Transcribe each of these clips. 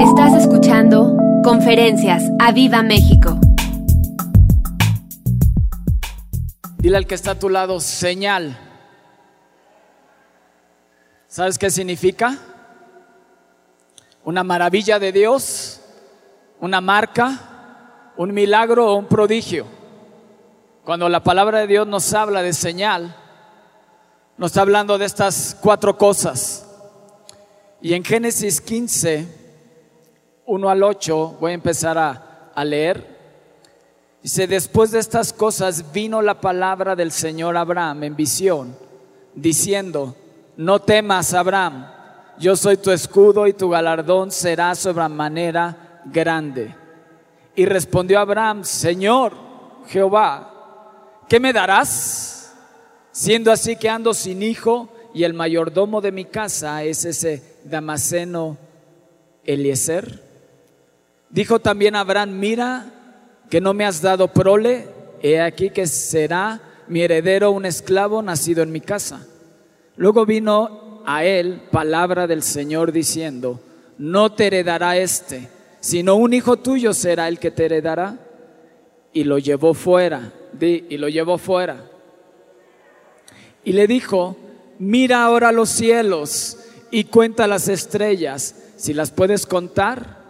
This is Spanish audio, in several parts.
Estás escuchando Conferencias a Viva México. Dile al que está a tu lado, señal. ¿Sabes qué significa? Una maravilla de Dios, una marca, un milagro o un prodigio. Cuando la palabra de Dios nos habla de señal, nos está hablando de estas cuatro cosas. Y en Génesis 15, 1 al 8, voy a empezar a, a leer. Dice, después de estas cosas vino la palabra del Señor Abraham en visión, diciendo, no temas, Abraham, yo soy tu escudo y tu galardón será sobremanera grande. Y respondió Abraham, Señor Jehová, ¿qué me darás? Siendo así que ando sin hijo y el mayordomo de mi casa es ese Damaseno Eliezer. Dijo también Abraham, mira que no me has dado prole, he aquí que será mi heredero un esclavo nacido en mi casa. Luego vino a él palabra del Señor diciendo, no te heredará este, sino un hijo tuyo será el que te heredará. Y lo llevó fuera, y lo llevó fuera. Y le dijo, mira ahora los cielos y cuenta las estrellas, si las puedes contar.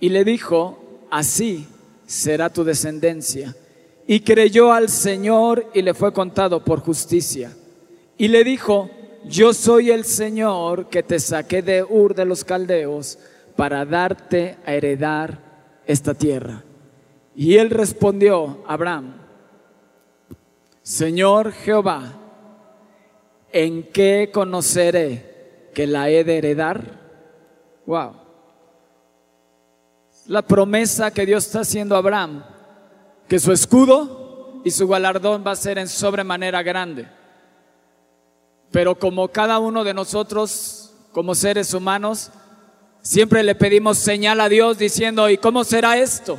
Y le dijo, así será tu descendencia. Y creyó al Señor y le fue contado por justicia. Y le dijo, yo soy el Señor que te saqué de Ur de los Caldeos para darte a heredar esta tierra. Y él respondió, Abraham, Señor Jehová, ¿en qué conoceré que la he de heredar. Wow. La promesa que Dios está haciendo a Abraham, que su escudo y su galardón va a ser en sobremanera grande. Pero como cada uno de nosotros, como seres humanos, siempre le pedimos señal a Dios diciendo, ¿y cómo será esto?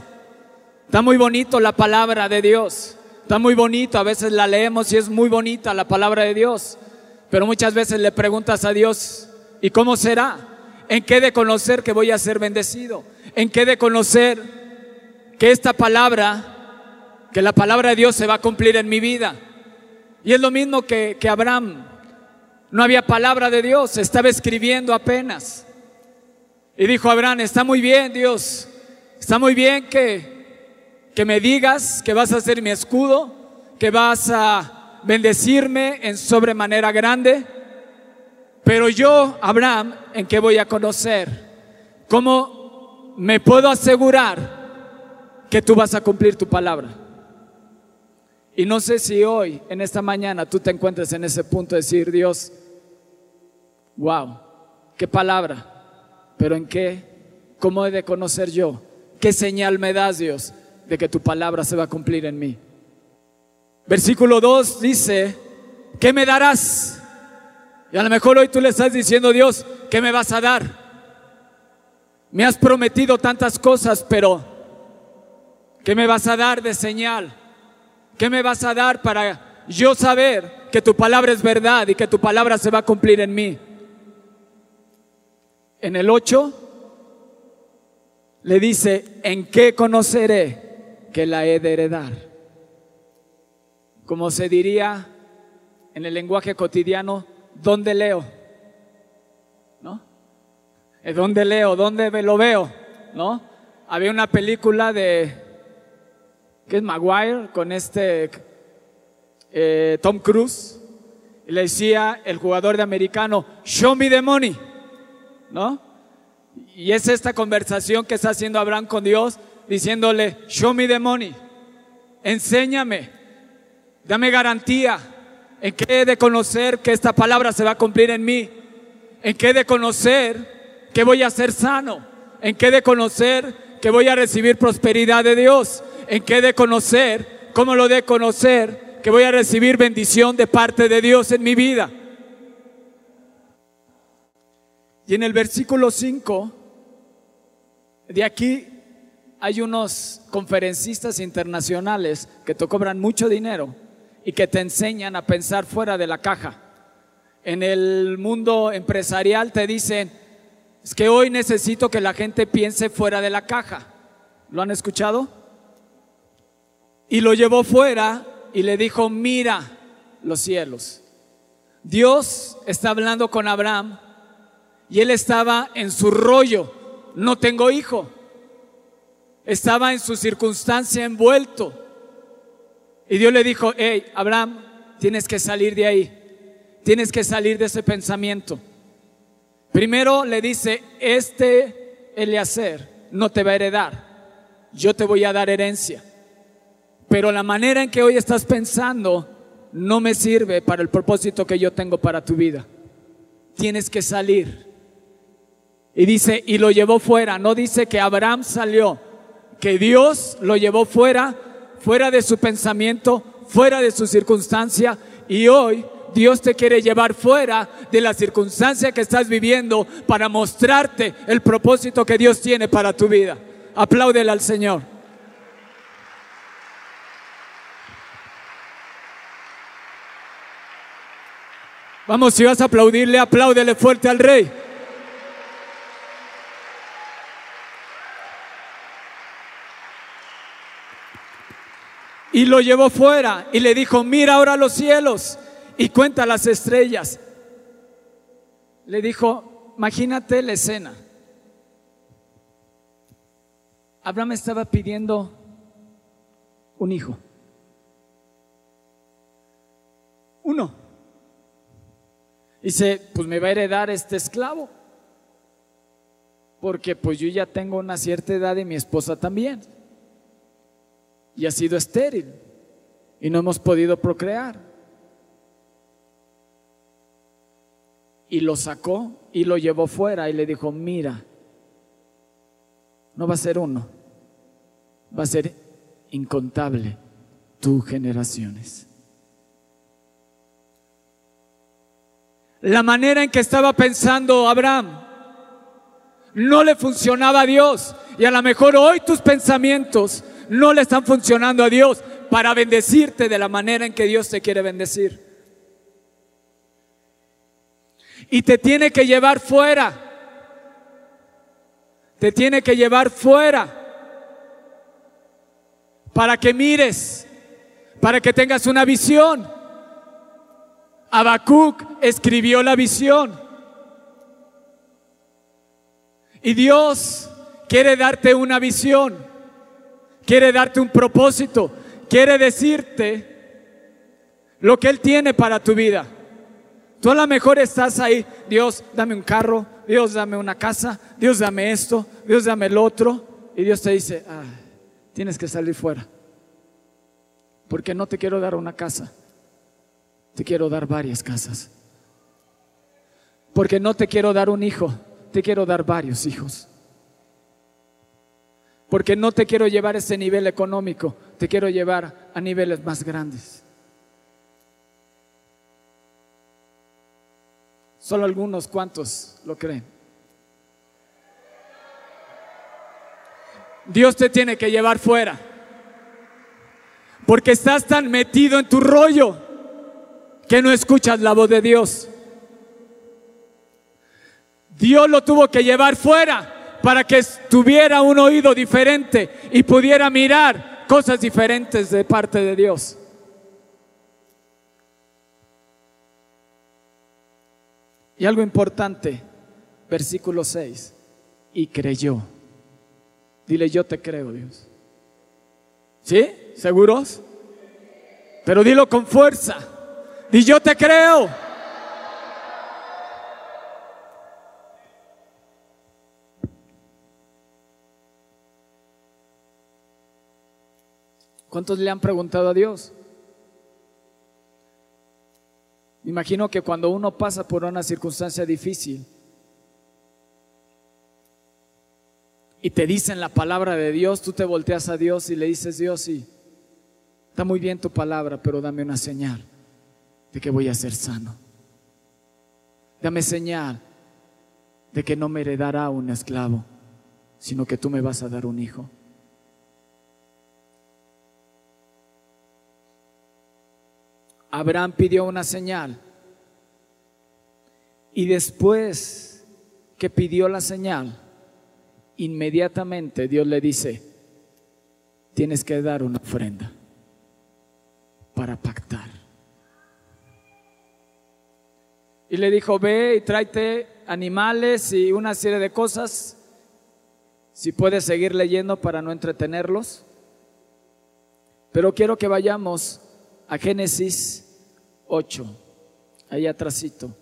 Está muy bonito la palabra de Dios. Está muy bonito, a veces la leemos y es muy bonita la palabra de Dios. Pero muchas veces le preguntas a Dios, ¿y cómo será? ¿En qué de conocer que voy a ser bendecido? ¿En qué de conocer que esta palabra, que la palabra de Dios se va a cumplir en mi vida? Y es lo mismo que, que Abraham. No había palabra de Dios, estaba escribiendo apenas. Y dijo Abraham, está muy bien Dios, está muy bien que, que me digas que vas a ser mi escudo, que vas a bendecirme en sobremanera grande. Pero yo, Abraham, ¿en qué voy a conocer? ¿Cómo me puedo asegurar que tú vas a cumplir tu palabra? Y no sé si hoy, en esta mañana, tú te encuentres en ese punto de decir, Dios, wow, qué palabra, pero ¿en qué? ¿Cómo he de conocer yo? ¿Qué señal me das, Dios, de que tu palabra se va a cumplir en mí? Versículo 2 dice, ¿qué me darás? Y a lo mejor hoy tú le estás diciendo, Dios, ¿qué me vas a dar? Me has prometido tantas cosas, pero ¿qué me vas a dar de señal? ¿Qué me vas a dar para yo saber que tu palabra es verdad y que tu palabra se va a cumplir en mí? En el 8 le dice, ¿en qué conoceré que la he de heredar? como se diría en el lenguaje cotidiano, ¿dónde leo? ¿No? ¿Dónde leo? ¿Dónde lo veo? ¿No? Había una película de, ¿qué es Maguire? Con este eh, Tom Cruise. Y le decía el jugador de americano, show me the money. ¿No? Y es esta conversación que está haciendo Abraham con Dios, diciéndole, show me the money. Enséñame Dame garantía en qué he de conocer que esta palabra se va a cumplir en mí. En qué he de conocer que voy a ser sano. En qué he de conocer que voy a recibir prosperidad de Dios. En qué he de conocer, cómo lo de conocer, que voy a recibir bendición de parte de Dios en mi vida. Y en el versículo 5, de aquí hay unos conferencistas internacionales que te cobran mucho dinero y que te enseñan a pensar fuera de la caja. En el mundo empresarial te dicen, Es que hoy necesito que la gente piense fuera de la caja. ¿Lo han escuchado? Y lo llevó fuera y le dijo, mira los cielos. Dios está hablando con Abraham y él estaba en su rollo, no tengo hijo. Estaba en su circunstancia envuelto. Y Dios le dijo, hey, Abraham, tienes que salir de ahí, tienes que salir de ese pensamiento. Primero le dice, este Eleazar no te va a heredar, yo te voy a dar herencia. Pero la manera en que hoy estás pensando no me sirve para el propósito que yo tengo para tu vida. Tienes que salir. Y dice, y lo llevó fuera. No dice que Abraham salió, que Dios lo llevó fuera, fuera de su pensamiento, fuera de su circunstancia. Y hoy Dios te quiere llevar fuera de la circunstancia que estás viviendo para mostrarte el propósito que Dios tiene para tu vida. Apláudele al Señor. Vamos, si vas a aplaudirle, apláudele fuerte al rey. Y lo llevó fuera y le dijo, mira ahora los cielos y cuenta las estrellas. Le dijo, imagínate la escena. Abraham estaba pidiendo un hijo. Uno. Dice, pues me va a heredar este esclavo. Porque pues yo ya tengo una cierta edad y mi esposa también. Y ha sido estéril. Y no hemos podido procrear. Y lo sacó y lo llevó fuera y le dijo, mira, no va a ser uno, va a ser incontable tus generaciones. la manera en que estaba pensando Abraham no le funcionaba a Dios. Y a lo mejor hoy tus pensamientos no le están funcionando a Dios para bendecirte de la manera en que Dios te quiere bendecir. Y te tiene que llevar fuera. Te tiene que llevar fuera. Para que mires, para que tengas una visión Habacuc escribió la visión. Y Dios quiere darte una visión, quiere darte un propósito, quiere decirte lo que Él tiene para tu vida. Tú a lo mejor estás ahí, Dios, dame un carro, Dios, dame una casa, Dios, dame esto, Dios, dame el otro. Y Dios te dice, ah, tienes que salir fuera, porque no te quiero dar una casa te quiero dar varias casas. Porque no te quiero dar un hijo, te quiero dar varios hijos. Porque no te quiero llevar a ese nivel económico, te quiero llevar a niveles más grandes. Solo algunos cuantos lo creen. Dios te tiene que llevar fuera. Porque estás tan metido en tu rollo que no escuchas la voz de Dios. Dios lo tuvo que llevar fuera para que tuviera un oído diferente y pudiera mirar cosas diferentes de parte de Dios. Y algo importante, versículo 6, y creyó. Dile, yo te creo, Dios. ¿Sí? ¿Seguros? Pero dilo con fuerza. Y yo te creo. ¿Cuántos le han preguntado a Dios? imagino que cuando uno pasa por una circunstancia difícil y te dicen la palabra de Dios, tú te volteas a Dios y le dices, Dios, sí, está muy bien tu palabra, pero dame una señal de que voy a ser sano. Dame señal de que no me heredará un esclavo, sino que tú me vas a dar un hijo. Abraham pidió una señal y después que pidió la señal, inmediatamente Dios le dice, tienes que dar una ofrenda para pactar. Y le dijo, ve y tráete animales y una serie de cosas. Si puedes seguir leyendo para no entretenerlos. Pero quiero que vayamos a Génesis 8, ahí atrásito,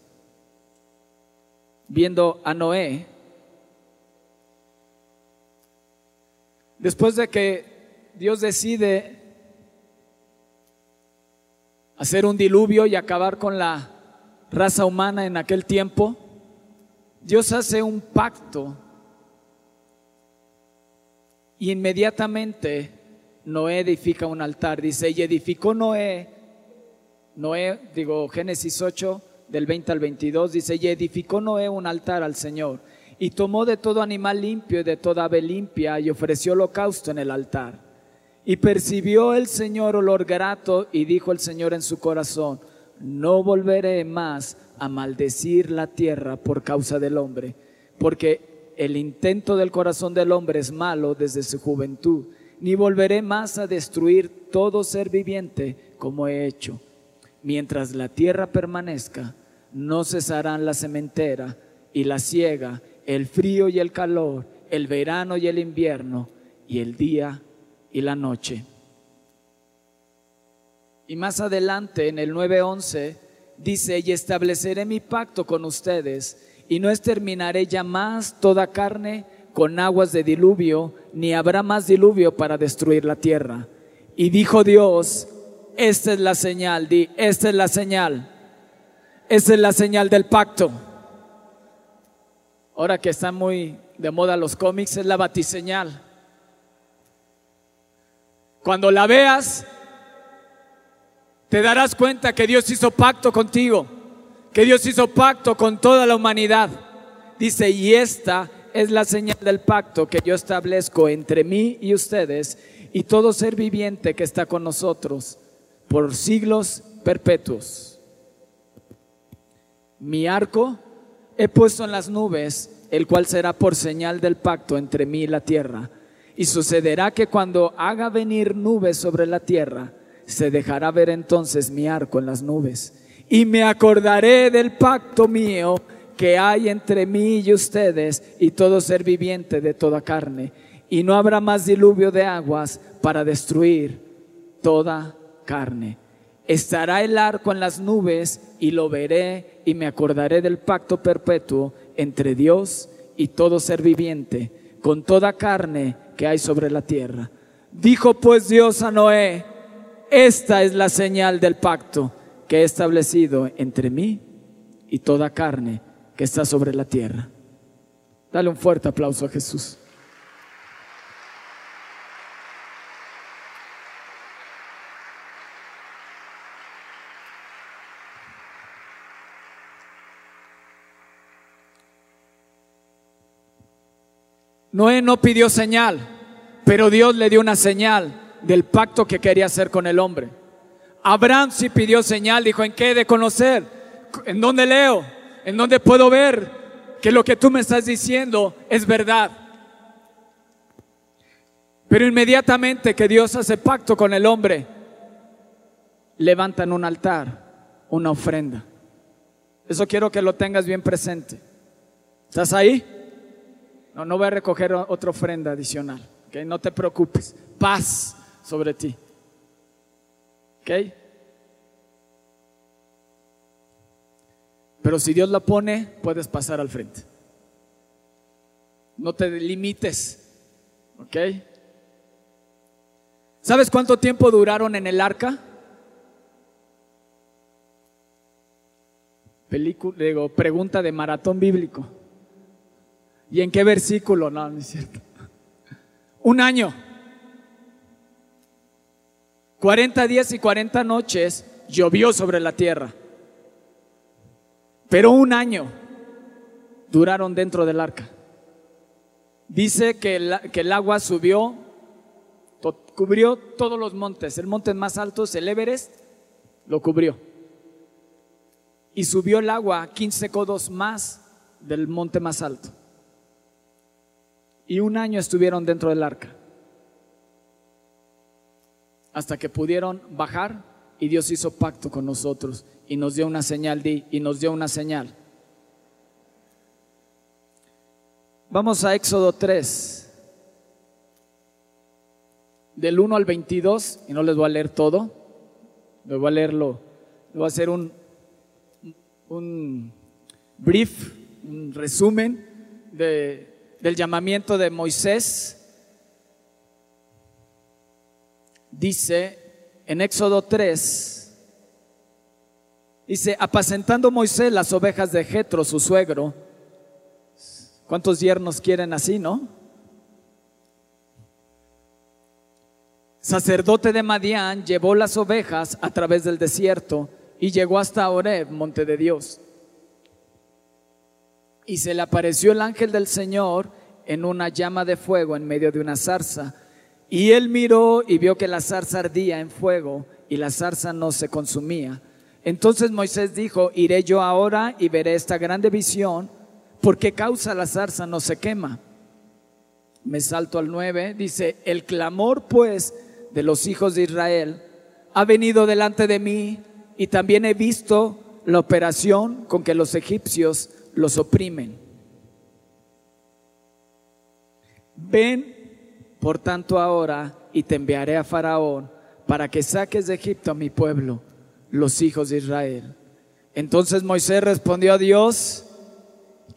viendo a Noé. Después de que Dios decide hacer un diluvio y acabar con la raza humana en aquel tiempo, Dios hace un pacto y inmediatamente Noé edifica un altar. Dice, y edificó Noé, Noé, digo Génesis 8, del 20 al 22, dice, y edificó Noé un altar al Señor, y tomó de todo animal limpio y de toda ave limpia, y ofreció holocausto en el altar. Y percibió el Señor olor grato, y dijo el Señor en su corazón, no volveré más a maldecir la tierra por causa del hombre, porque el intento del corazón del hombre es malo desde su juventud, ni volveré más a destruir todo ser viviente como he hecho. Mientras la tierra permanezca, no cesarán la sementera y la siega, el frío y el calor, el verano y el invierno, y el día y la noche. Y más adelante en el 9:11 dice, y estableceré mi pacto con ustedes, y no exterminaré ya más toda carne con aguas de diluvio, ni habrá más diluvio para destruir la tierra. Y dijo Dios, esta es la señal, di, esta es la señal, esta es la señal del pacto. Ahora que están muy de moda los cómics, es la batiseñal. Cuando la veas, te darás cuenta que Dios hizo pacto contigo, que Dios hizo pacto con toda la humanidad. Dice, y esta es la señal del pacto que yo establezco entre mí y ustedes y todo ser viviente que está con nosotros por siglos perpetuos. Mi arco he puesto en las nubes, el cual será por señal del pacto entre mí y la tierra. Y sucederá que cuando haga venir nubes sobre la tierra, se dejará ver entonces mi arco en las nubes. Y me acordaré del pacto mío que hay entre mí y ustedes y todo ser viviente de toda carne. Y no habrá más diluvio de aguas para destruir toda carne. Estará el arco en las nubes y lo veré y me acordaré del pacto perpetuo entre Dios y todo ser viviente, con toda carne que hay sobre la tierra. Dijo pues Dios a Noé, esta es la señal del pacto que he establecido entre mí y toda carne que está sobre la tierra. Dale un fuerte aplauso a Jesús. Noé no pidió señal, pero Dios le dio una señal del pacto que quería hacer con el hombre. Abraham sí pidió señal, dijo, ¿en qué he de conocer? ¿En dónde leo? ¿En dónde puedo ver que lo que tú me estás diciendo es verdad? Pero inmediatamente que Dios hace pacto con el hombre, levantan un altar, una ofrenda. Eso quiero que lo tengas bien presente. ¿Estás ahí? No, no voy a recoger otra ofrenda adicional. ¿okay? No te preocupes. Paz sobre ti. ¿Ok? Pero si Dios la pone, puedes pasar al frente. No te limites. ¿Ok? ¿Sabes cuánto tiempo duraron en el arca? Película, digo, pregunta de maratón bíblico. ¿Y en qué versículo? No, no es cierto. Un año. 40 días y 40 noches llovió sobre la tierra. Pero un año duraron dentro del arca. Dice que el, que el agua subió, cubrió todos los montes. El monte más alto, el Everest, lo cubrió. Y subió el agua 15 codos más del monte más alto. Y un año estuvieron dentro del arca. Hasta que pudieron bajar y Dios hizo pacto con nosotros y nos dio una señal y nos dio una señal. Vamos a Éxodo 3, del 1 al 22, y no les voy a leer todo, les voy a leerlo, les voy a hacer un, un brief, un resumen de, del llamamiento de Moisés. Dice en Éxodo 3, dice, apacentando Moisés las ovejas de Jetro, su suegro, ¿cuántos yernos quieren así, no? Sacerdote de Madián llevó las ovejas a través del desierto y llegó hasta Oreb, monte de Dios. Y se le apareció el ángel del Señor en una llama de fuego en medio de una zarza. Y él miró y vio que la zarza ardía en fuego y la zarza no se consumía. Entonces Moisés dijo, iré yo ahora y veré esta grande visión, porque causa la zarza no se quema. Me salto al 9, dice, el clamor pues de los hijos de Israel ha venido delante de mí y también he visto la operación con que los egipcios los oprimen. Ven, por tanto, ahora y te enviaré a Faraón para que saques de Egipto a mi pueblo, los hijos de Israel. Entonces Moisés respondió a Dios,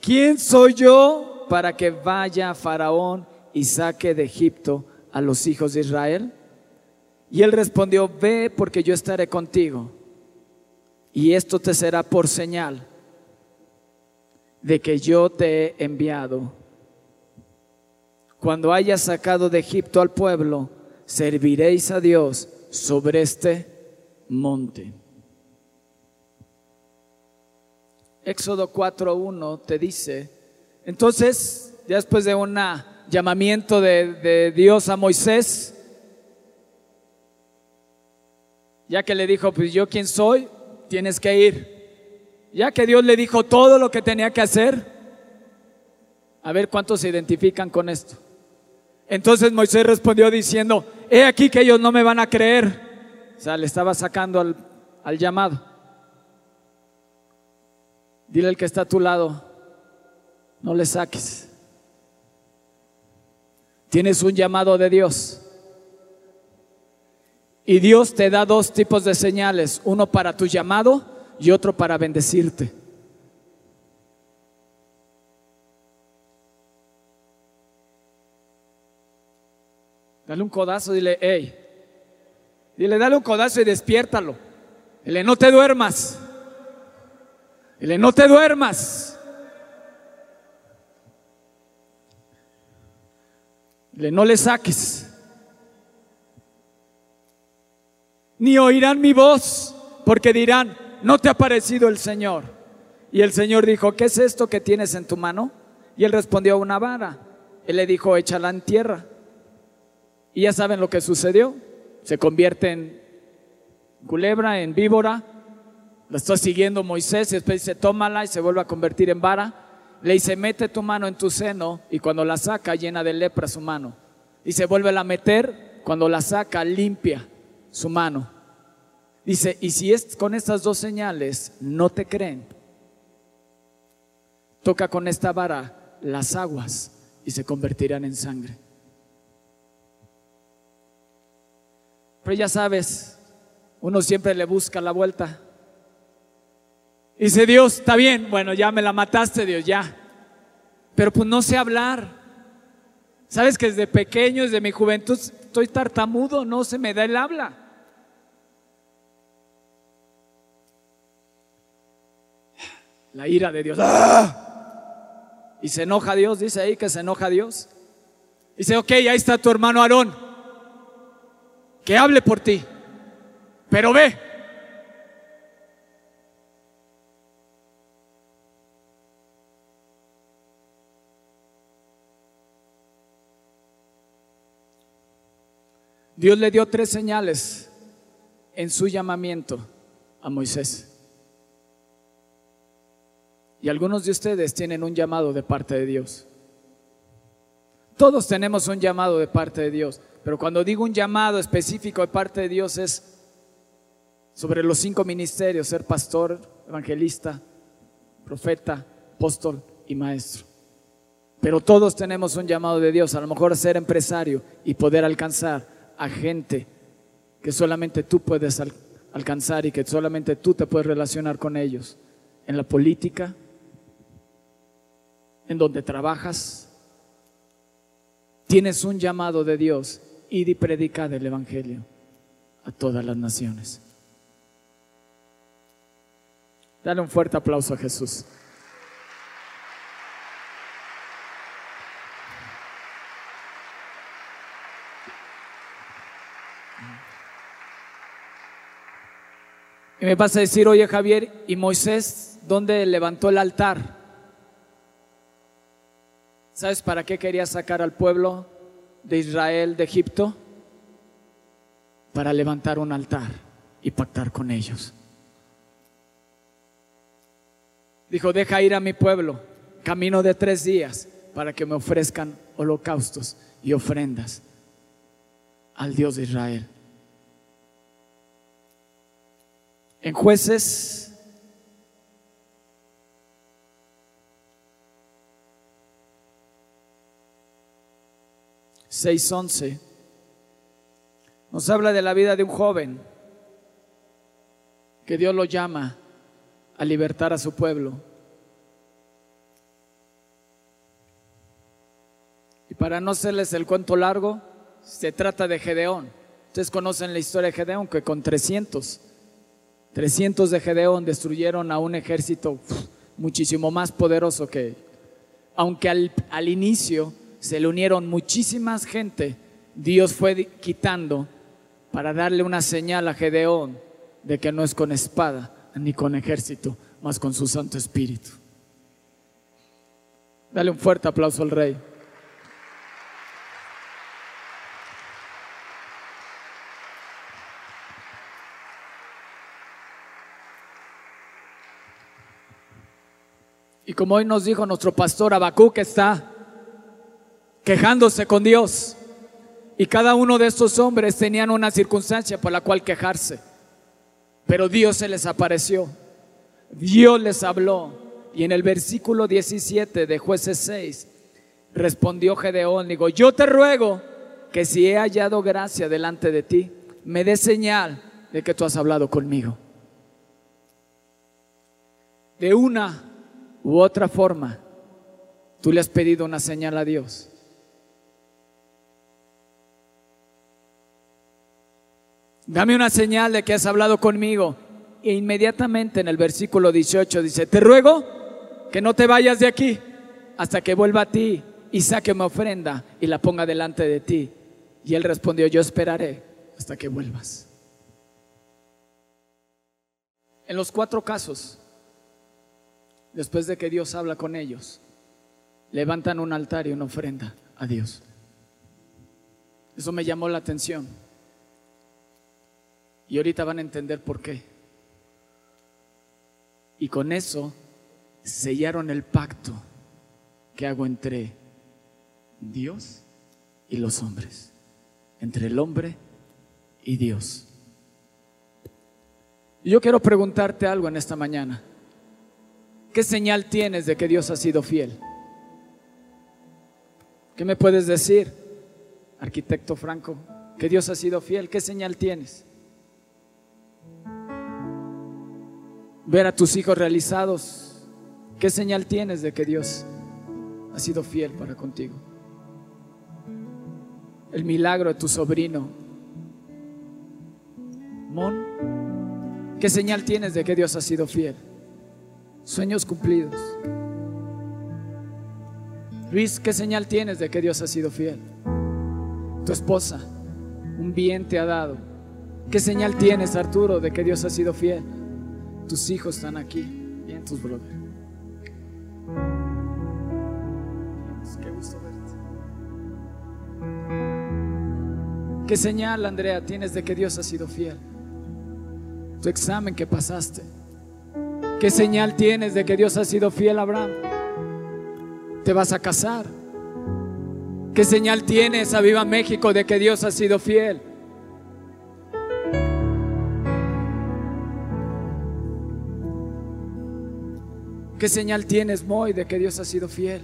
¿quién soy yo para que vaya a Faraón y saque de Egipto a los hijos de Israel? Y él respondió, ve porque yo estaré contigo y esto te será por señal de que yo te he enviado. Cuando hayas sacado de Egipto al pueblo, serviréis a Dios sobre este monte. Éxodo 4.1 te dice, entonces, ya después de un llamamiento de, de Dios a Moisés, ya que le dijo, pues yo quién soy, tienes que ir. Ya que Dios le dijo todo lo que tenía que hacer, a ver cuántos se identifican con esto. Entonces Moisés respondió diciendo, he aquí que ellos no me van a creer. O sea, le estaba sacando al, al llamado. Dile al que está a tu lado, no le saques. Tienes un llamado de Dios. Y Dios te da dos tipos de señales, uno para tu llamado y otro para bendecirte. Dale un codazo, dile, hey. Dile, dale un codazo y despiértalo. Dile, no te duermas. Dile, no te duermas. Dile, no le saques. ni oirán mi voz, porque dirán, no te ha parecido el Señor. Y el Señor dijo, ¿qué es esto que tienes en tu mano? Y él respondió, una vara. Él le dijo, échala en tierra. Y ya saben lo que sucedió. Se convierte en culebra, en víbora. Lo está siguiendo Moisés y después dice, tómala y se vuelve a convertir en vara. Le dice, mete tu mano en tu seno y cuando la saca llena de lepra su mano. Y se vuelve a meter, cuando la saca limpia su mano. Dice, y si es con estas dos señales no te creen, toca con esta vara las aguas y se convertirán en sangre. Pero ya sabes, uno siempre le busca la vuelta. Dice Dios, está bien, bueno, ya me la mataste Dios, ya. Pero pues no sé hablar. Sabes que desde pequeño, desde mi juventud, estoy tartamudo, no se me da el habla. la ira de Dios. ¡Ah! Y se enoja Dios, dice ahí que se enoja Dios. Dice, ok, ahí está tu hermano Aarón, que hable por ti, pero ve. Dios le dio tres señales en su llamamiento a Moisés. Y algunos de ustedes tienen un llamado de parte de Dios. Todos tenemos un llamado de parte de Dios, pero cuando digo un llamado específico de parte de Dios es sobre los cinco ministerios, ser pastor, evangelista, profeta, apóstol y maestro. Pero todos tenemos un llamado de Dios, a lo mejor ser empresario y poder alcanzar a gente que solamente tú puedes alcanzar y que solamente tú te puedes relacionar con ellos. En la política, en donde trabajas, tienes un llamado de Dios y de predicar el Evangelio a todas las naciones. Dale un fuerte aplauso a Jesús. Y me vas a decir, oye Javier, ¿y Moisés dónde levantó el altar? ¿Sabes para qué quería sacar al pueblo de Israel de Egipto? Para levantar un altar y pactar con ellos. Dijo, deja ir a mi pueblo, camino de tres días, para que me ofrezcan holocaustos y ofrendas al Dios de Israel. En jueces seis once nos habla de la vida de un joven que Dios lo llama a libertar a su pueblo. Y para no hacerles el cuento largo, se trata de Gedeón. Ustedes conocen la historia de Gedeón, que con 300 300 de Gedeón destruyeron a un ejército muchísimo más poderoso que Aunque al, al inicio se le unieron muchísimas gente, Dios fue quitando para darle una señal a Gedeón de que no es con espada ni con ejército, más con su Santo Espíritu. Dale un fuerte aplauso al Rey. Y como hoy nos dijo nuestro pastor Abacú, que está quejándose con Dios. Y cada uno de estos hombres tenían una circunstancia por la cual quejarse. Pero Dios se les apareció. Dios les habló. Y en el versículo 17 de jueces 6 respondió Gedeón, digo, yo te ruego que si he hallado gracia delante de ti, me dé señal de que tú has hablado conmigo. De una u otra forma, tú le has pedido una señal a Dios. Dame una señal de que has hablado conmigo. E inmediatamente en el versículo 18 dice, te ruego que no te vayas de aquí hasta que vuelva a ti y saque una ofrenda y la ponga delante de ti. Y él respondió, yo esperaré hasta que vuelvas. En los cuatro casos, después de que Dios habla con ellos, levantan un altar y una ofrenda a Dios. Eso me llamó la atención. Y ahorita van a entender por qué. Y con eso sellaron el pacto que hago entre Dios y los hombres, entre el hombre y Dios. yo quiero preguntarte algo en esta mañana. ¿Qué señal tienes de que Dios ha sido fiel? ¿Qué me puedes decir, arquitecto Franco? Que Dios ha sido fiel. ¿Qué señal tienes? Ver a tus hijos realizados. ¿Qué señal tienes de que Dios ha sido fiel para contigo? El milagro de tu sobrino. Mon, ¿qué señal tienes de que Dios ha sido fiel? Sueños cumplidos. Luis, ¿qué señal tienes de que Dios ha sido fiel? Tu esposa, un bien te ha dado. ¿Qué señal tienes, Arturo, de que Dios ha sido fiel? Tus hijos están aquí. Bien, tus brothers. Qué gusto verte. ¿Qué señal, Andrea, tienes de que Dios ha sido fiel? Tu examen que pasaste ¿Qué señal tienes de que Dios ha sido fiel Abraham? Te vas a casar. ¿Qué señal tienes a Viva México de que Dios ha sido fiel? ¿Qué señal tienes, Moy, de que Dios ha sido fiel?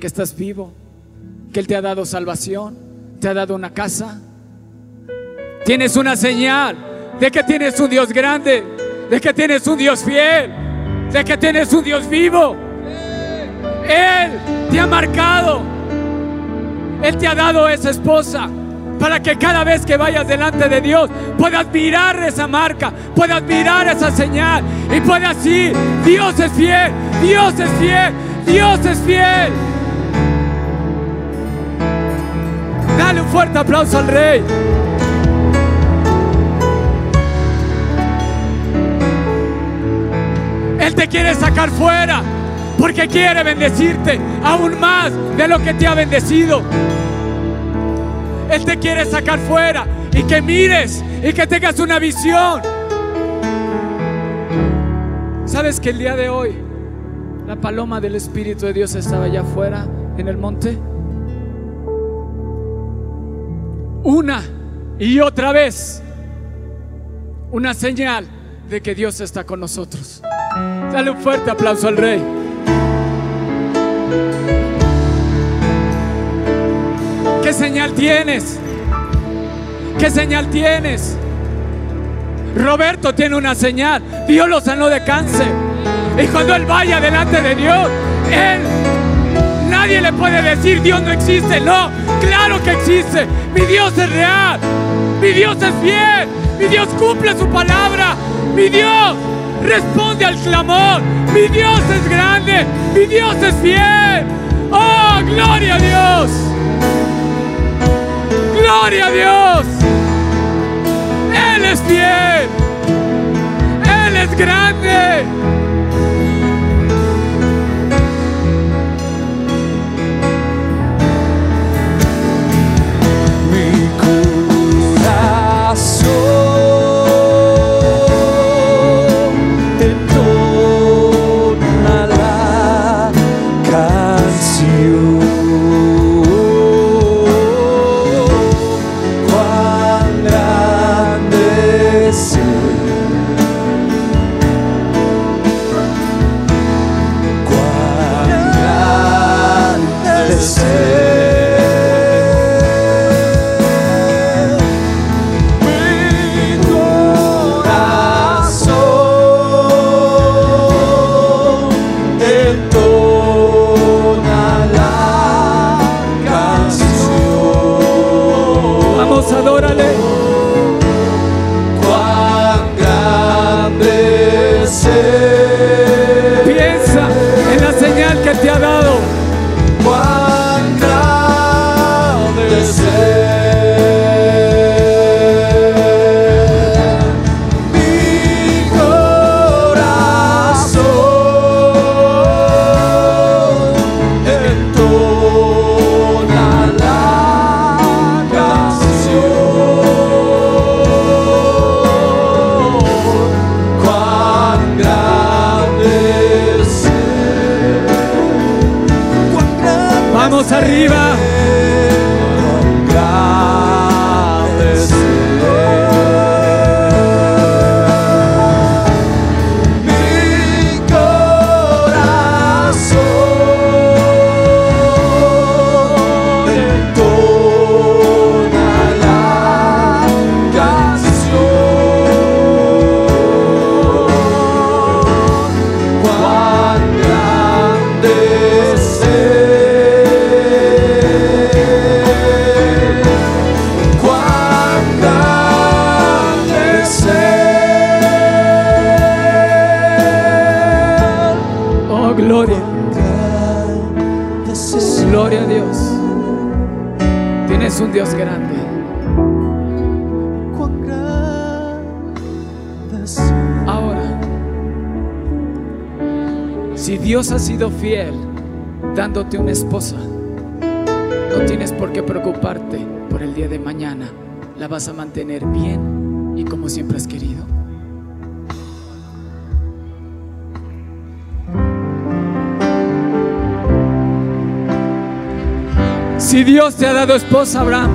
Que estás vivo, que Él te ha dado salvación, te ha dado una casa. Tienes una señal de que tienes un Dios grande, de que tienes un Dios fiel, de que tienes un Dios vivo. Él te ha marcado, Él te ha dado esa esposa para que cada vez que vayas delante de Dios puedas mirar esa marca, puedas mirar esa señal y puedas decir, Dios es fiel, Dios es fiel, Dios es fiel. Dale un fuerte aplauso al rey. Él te quiere sacar fuera porque quiere bendecirte aún más de lo que te ha bendecido. Él te quiere sacar fuera y que mires y que tengas una visión. ¿Sabes que el día de hoy la paloma del Espíritu de Dios estaba allá afuera en el monte? Una y otra vez. Una señal de que Dios está con nosotros. Dale un fuerte aplauso al Rey. ¿Qué señal tienes? ¿Qué señal tienes? Roberto tiene una señal. Dios lo sanó de cáncer. Y cuando él vaya delante de Dios, él nadie le puede decir Dios no existe. No, claro que existe. Mi Dios es real. Mi Dios es fiel. Mi Dios cumple su palabra. Mi Dios responde al clamor. Mi Dios es grande. Mi Dios es fiel. Oh, gloria a Dios. Gloria a Dios. Él es fiel. Él es grande. Mi corazón Dios. Tienes un Dios grande. Ahora, si Dios ha sido fiel dándote una esposa, no tienes por qué preocuparte por el día de mañana. La vas a mantener bien y como siempre has querido. Si Dios te ha dado esposa, Abraham,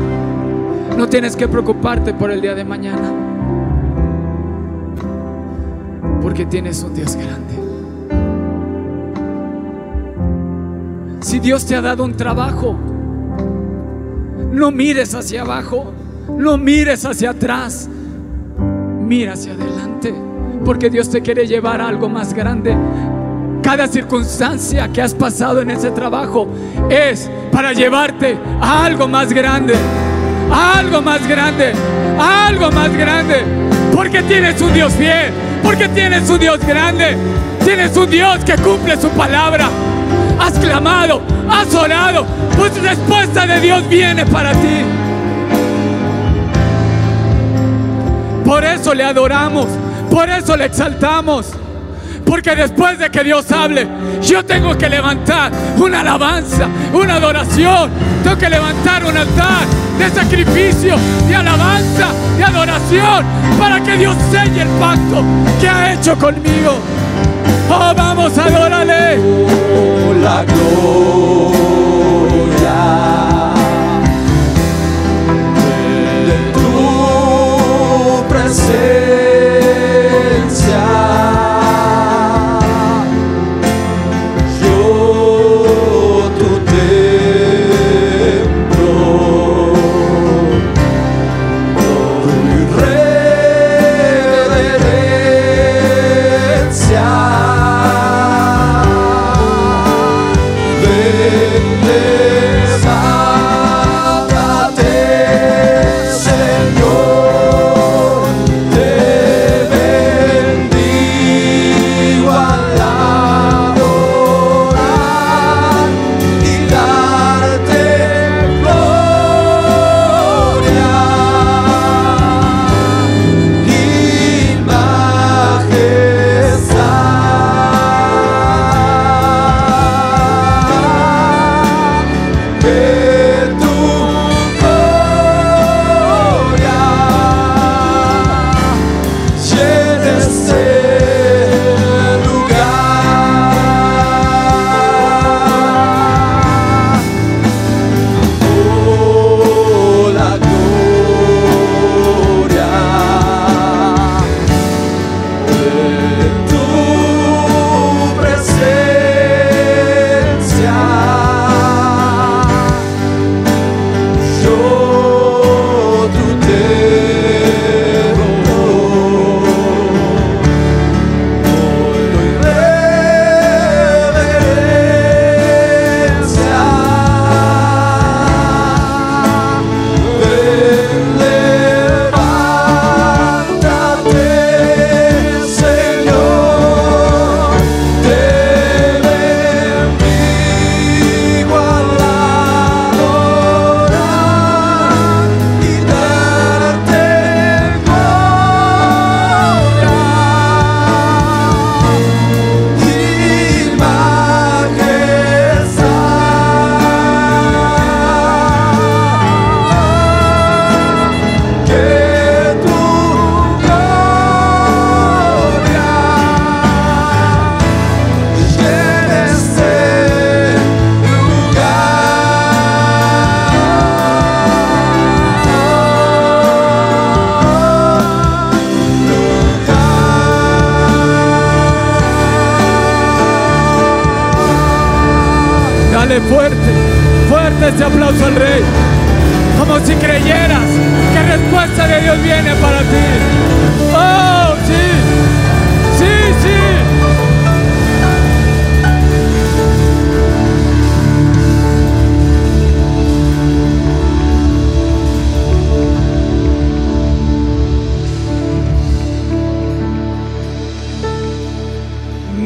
no tienes que preocuparte por el día de mañana. Porque tienes un Dios grande. Si Dios te ha dado un trabajo, no mires hacia abajo, no mires hacia atrás, mira hacia adelante, porque Dios te quiere llevar a algo más grande. Cada circunstancia que has pasado en ese trabajo es para llevarte a algo más grande, a algo más grande, a algo más grande, porque tienes un Dios fiel, porque tienes un Dios grande, tienes un Dios que cumple su palabra. Has clamado, has orado, pues respuesta de Dios viene para ti. Por eso le adoramos, por eso le exaltamos. Porque después de que Dios hable, yo tengo que levantar una alabanza, una adoración. Tengo que levantar un altar de sacrificio, de alabanza, de adoración, para que Dios selle el pacto que ha hecho conmigo. Oh, vamos a adorarle. Oh, la gloria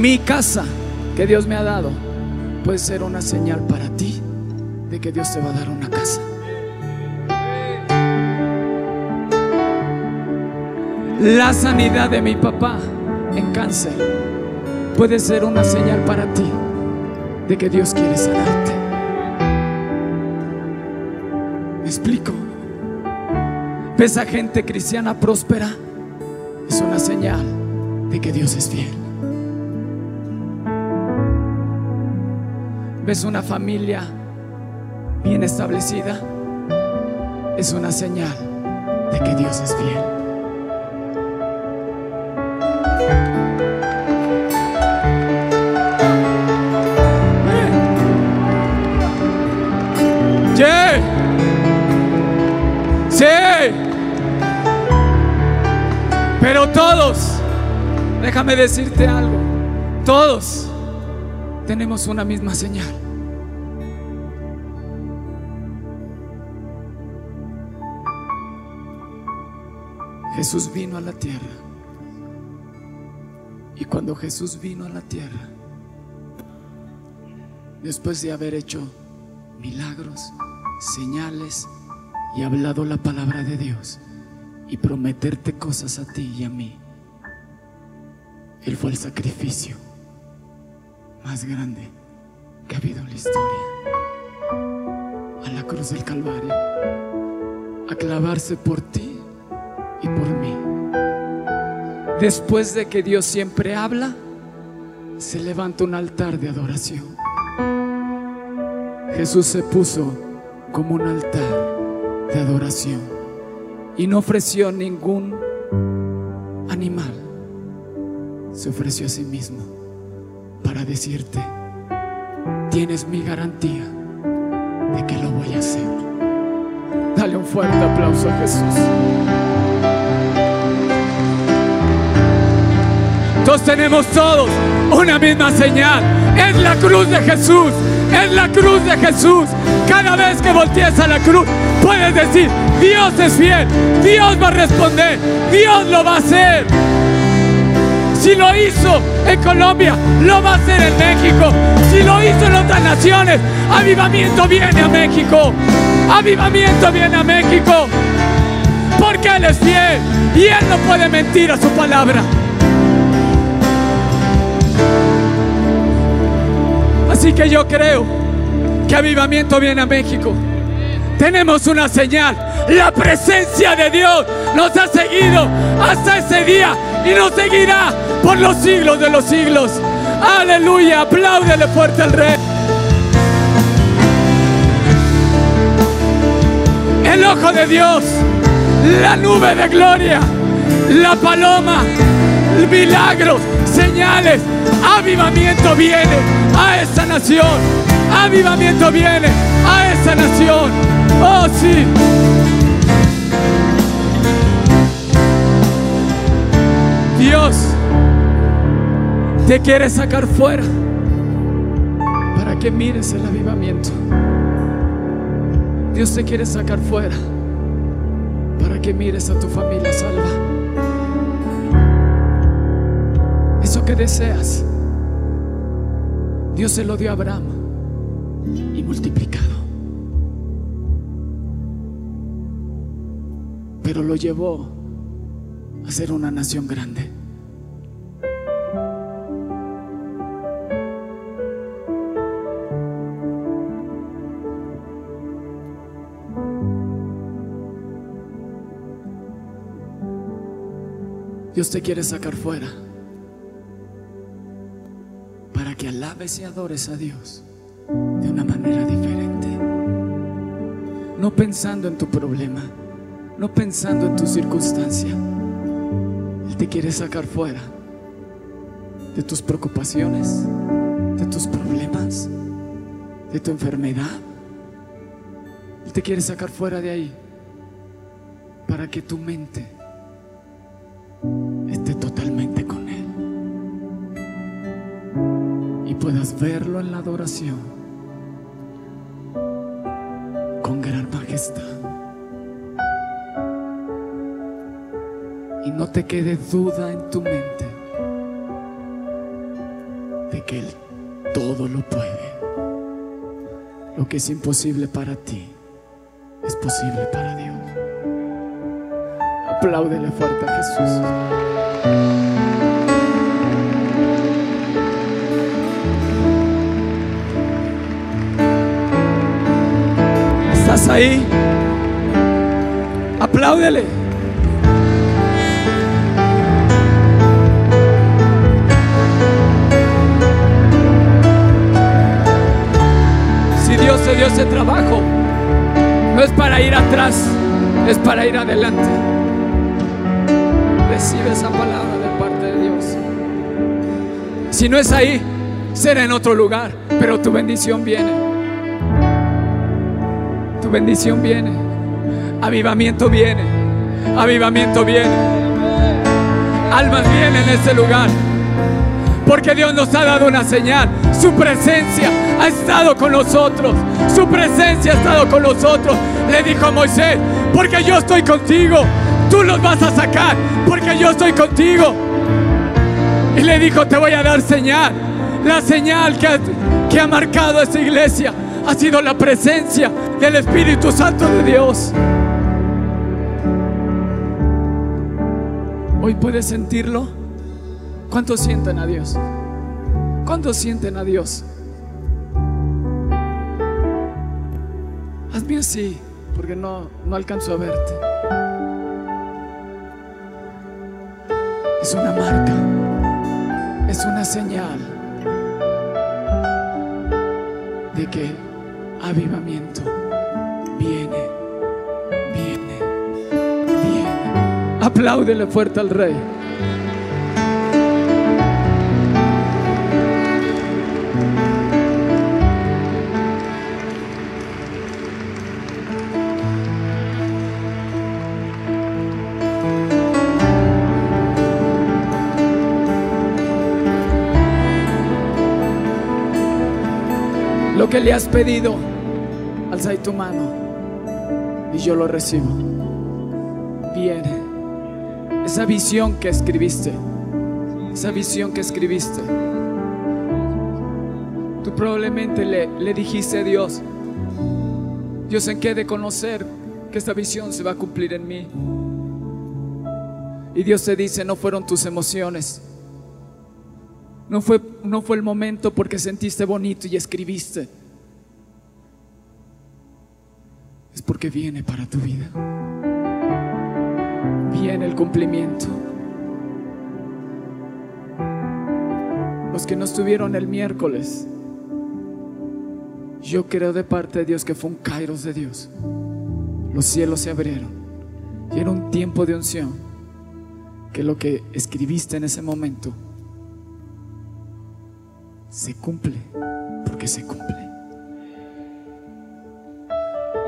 Mi casa que Dios me ha dado puede ser una señal para ti de que Dios te va a dar una casa. La sanidad de mi papá en cáncer puede ser una señal para ti de que Dios quiere sanarte. ¿Me explico? ¿Ves a gente cristiana próspera? Es una señal de que Dios es fiel. ¿Ves una familia bien establecida es una señal de que Dios es fiel. ¡Sí! ¡Sí! Pero todos, déjame decirte algo, todos tenemos una misma señal. Jesús vino a la tierra. Y cuando Jesús vino a la tierra, después de haber hecho milagros, señales y hablado la palabra de Dios y prometerte cosas a ti y a mí, Él fue el sacrificio más grande que ha habido en la historia. A la cruz del Calvario, a clavarse por ti y por mí. Después de que Dios siempre habla, se levanta un altar de adoración. Jesús se puso como un altar de adoración y no ofreció ningún animal. Se ofreció a sí mismo para decirte, tienes mi garantía de que lo voy a hacer. Dale un fuerte aplauso a Jesús. Todos tenemos todos una misma señal. Es la cruz de Jesús. Es la cruz de Jesús. Cada vez que voltees a la cruz, puedes decir, Dios es fiel. Dios va a responder. Dios lo va a hacer. Si lo hizo en Colombia, lo va a hacer en México. Si lo hizo en otras naciones, avivamiento viene a México. Avivamiento viene a México. Porque Él es fiel y Él no puede mentir a su palabra. Así que yo creo que avivamiento viene a México. Tenemos una señal. La presencia de Dios nos ha seguido hasta ese día y nos seguirá por los siglos de los siglos. Aleluya. Apláudele fuerte al Rey. El ojo de Dios, la nube de gloria, la paloma, milagros, señales, avivamiento viene a esta nación. Avivamiento viene a esta nación. Oh, sí. Dios te quiere sacar fuera para que mires el avivamiento. Dios te quiere sacar fuera para que mires a tu familia salva. Eso que deseas, Dios se lo dio a Abraham y multiplicado. Pero lo llevó a ser una nación grande. Dios te quiere sacar fuera para que alabes y adores a Dios de una manera diferente. No pensando en tu problema, no pensando en tu circunstancia. Él te quiere sacar fuera de tus preocupaciones, de tus problemas, de tu enfermedad. Él te quiere sacar fuera de ahí para que tu mente puedas verlo en la adoración con gran majestad. Y no te quede duda en tu mente de que Él todo lo puede. Lo que es imposible para ti es posible para Dios. Apláudele fuerte a Jesús. Ahí? Apláudele. Si Dios te dio ese trabajo, No es para ir atrás, es para ir adelante. Recibe esa palabra de parte de Dios. Si no es ahí, será en otro lugar, pero tu bendición viene. Bendición viene. Avivamiento viene. Avivamiento viene. Almas vienen en este lugar. Porque Dios nos ha dado una señal. Su presencia ha estado con nosotros. Su presencia ha estado con nosotros. Le dijo a Moisés, porque yo estoy contigo. Tú los vas a sacar, porque yo estoy contigo. Y le dijo, te voy a dar señal. La señal que ha, que ha marcado esta iglesia ha sido la presencia del Espíritu Santo de Dios. Hoy puedes sentirlo. ¿Cuántos sienten a Dios? ¿Cuántos sienten a Dios? Hazme así, porque no, no alcanzo a verte. Es una marca, es una señal de que avivamiento viene, viene, viene. Apláudele fuerte al Rey. Lo que le has pedido, alza tu mano y yo lo recibo. Viene esa visión que escribiste, esa visión que escribiste. Tú probablemente le, le dijiste a Dios, Dios en qué de conocer que esta visión se va a cumplir en mí. Y Dios te dice, no fueron tus emociones. No fue, no fue el momento porque sentiste bonito y escribiste. Porque viene para tu vida. Viene el cumplimiento. Los que no estuvieron el miércoles, yo creo de parte de Dios que fue un kairos de Dios. Los cielos se abrieron y era un tiempo de unción que lo que escribiste en ese momento se cumple, porque se cumple.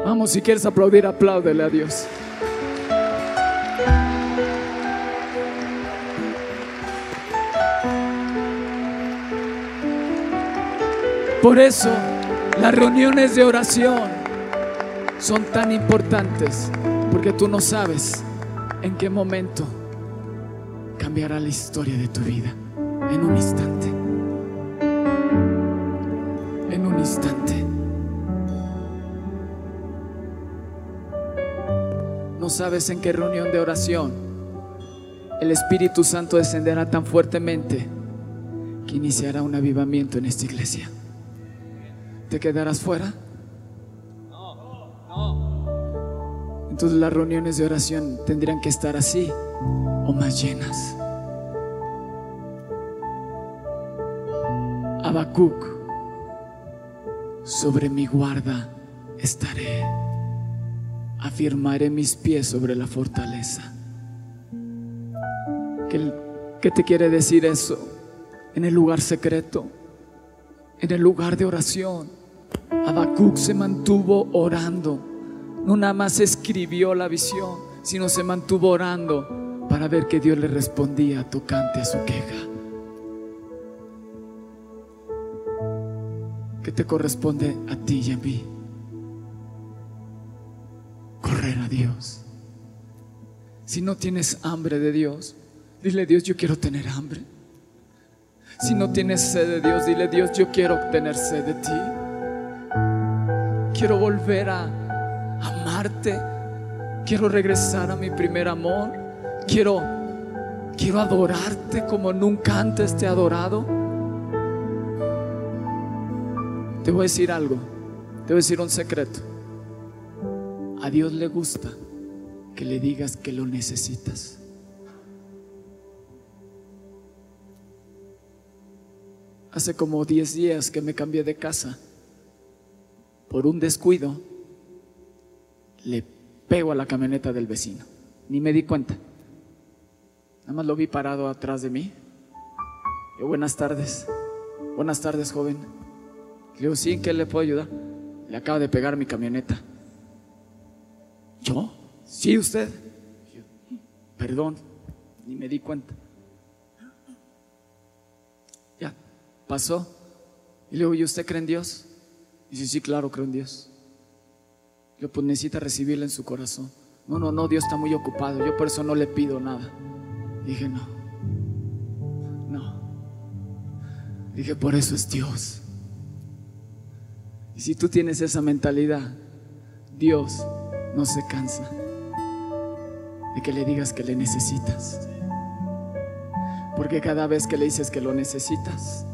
Vamos, si quieres aplaudir, apláudele a Dios. Por eso las reuniones de oración son tan importantes, porque tú no sabes en qué momento cambiará la historia de tu vida en un instante. En un instante. Sabes en qué reunión de oración el Espíritu Santo descenderá tan fuertemente que iniciará un avivamiento en esta iglesia. ¿Te quedarás fuera? Entonces las reuniones de oración tendrían que estar así o más llenas. Habacuc, sobre mi guarda estaré, afirmaré mis pies sobre la fortaleza. ¿Qué, te quiere decir eso? En el lugar secreto, en el lugar de oración, Habacuc se mantuvo orando. No nada más escribió la visión, sino se mantuvo orando para ver que Dios le respondía tocante a su queja. que te corresponde a ti y a mí. Dios. Si no tienes hambre de Dios, dile Dios, yo quiero tener hambre. Si no tienes sed de Dios, dile Dios, yo quiero tener sed de ti. Quiero volver a amarte. Quiero regresar a mi primer amor. Quiero quiero adorarte como nunca antes te he adorado. Te voy a decir algo, te voy a decir un secreto. A Dios le gusta que le digas que lo necesitas. Hace como 10 días que me cambié de casa por un descuido. le pego a la camioneta del vecino. Ni me di cuenta. Nada más lo vi parado atrás de mí. Yo, buenas tardes. Buenas tardes, joven. Le digo, sí, ¿en qué le puedo ayudar? Le acaba de pegar mi camioneta. ¿Yo? Sí, usted. Perdón, ni me di cuenta. Ya, pasó. Y luego, ¿y usted cree en Dios? Dice, sí, claro, creo en Dios. Yo pues necesita recibirle en su corazón. No, no, no, Dios está muy ocupado. Yo por eso no le pido nada. Dije, no. No. Dije, por eso es Dios. Y si tú tienes esa mentalidad, Dios no se cansa de que le digas que le necesitas. Porque cada vez que le dices que lo necesitas,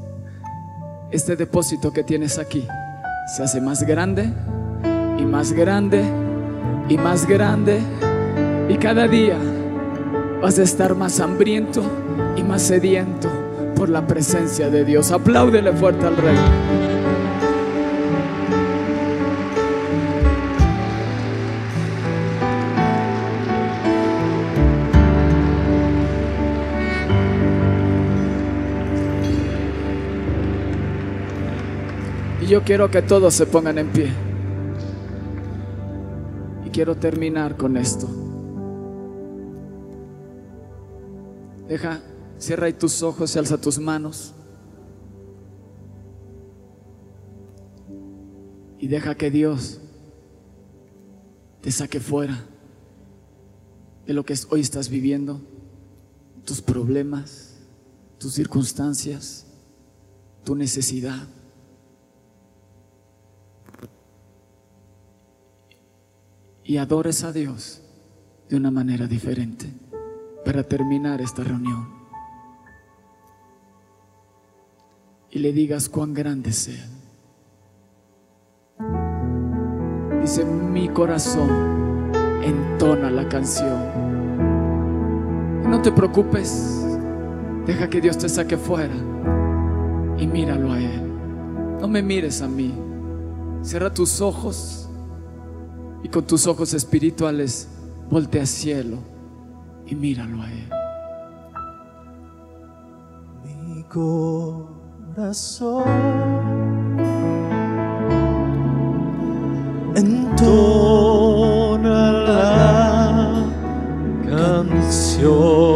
este depósito que tienes aquí se hace más grande y más grande y más grande. Y cada día vas a estar más hambriento y más sediento por la presencia de Dios. Apláudele fuerte al Rey. Yo quiero que todos se pongan en pie. Y quiero terminar con esto. Deja, cierra ahí tus ojos y alza tus manos. Y deja que Dios te saque fuera de lo que hoy estás viviendo, tus problemas, tus circunstancias, tu necesidad. Y adores a Dios de una manera diferente para terminar esta reunión. Y le digas cuán grande sea. Dice, mi corazón entona la canción. No te preocupes, deja que Dios te saque fuera y míralo a Él. No me mires a mí. Cierra tus ojos y con tus ojos espirituales voltea al cielo y míralo a Él. Mi corazón entona la canción.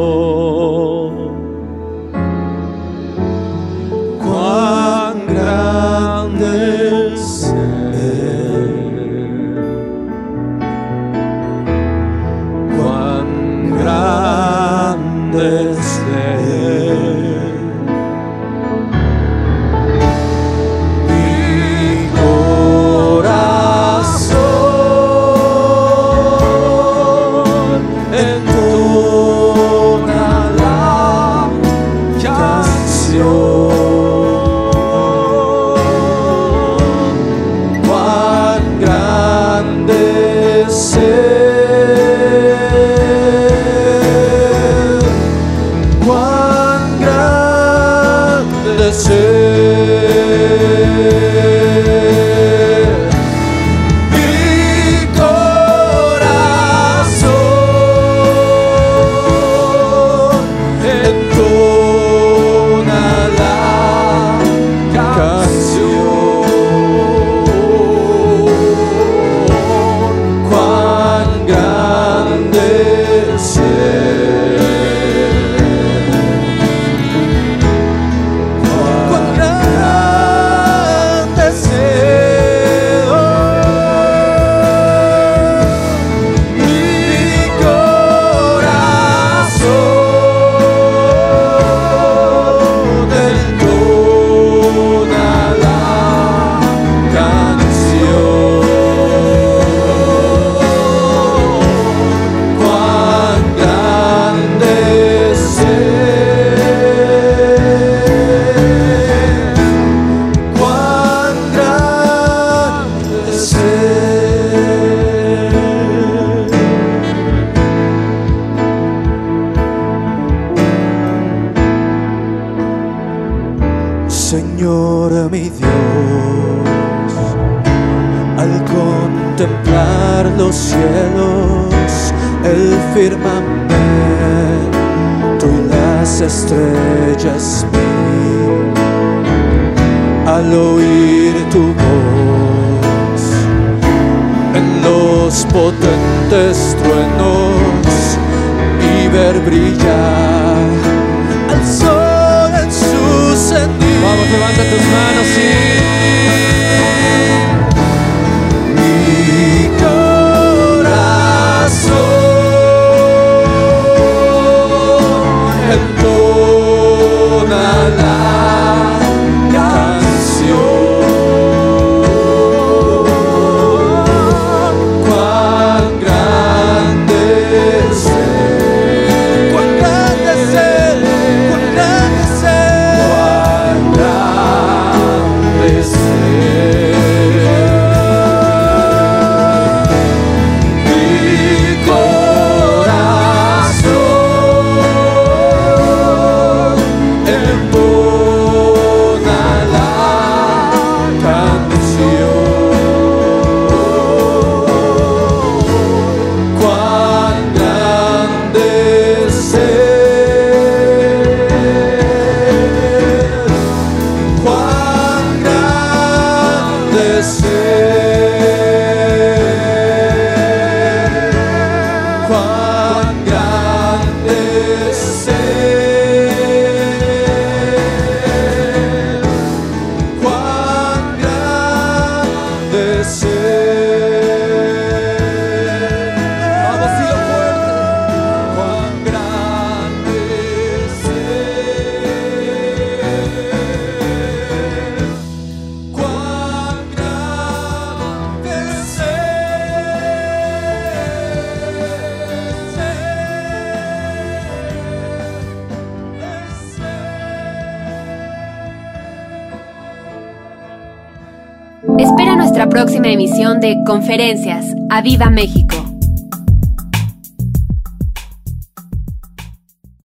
Conferencias. ¡A Viva México!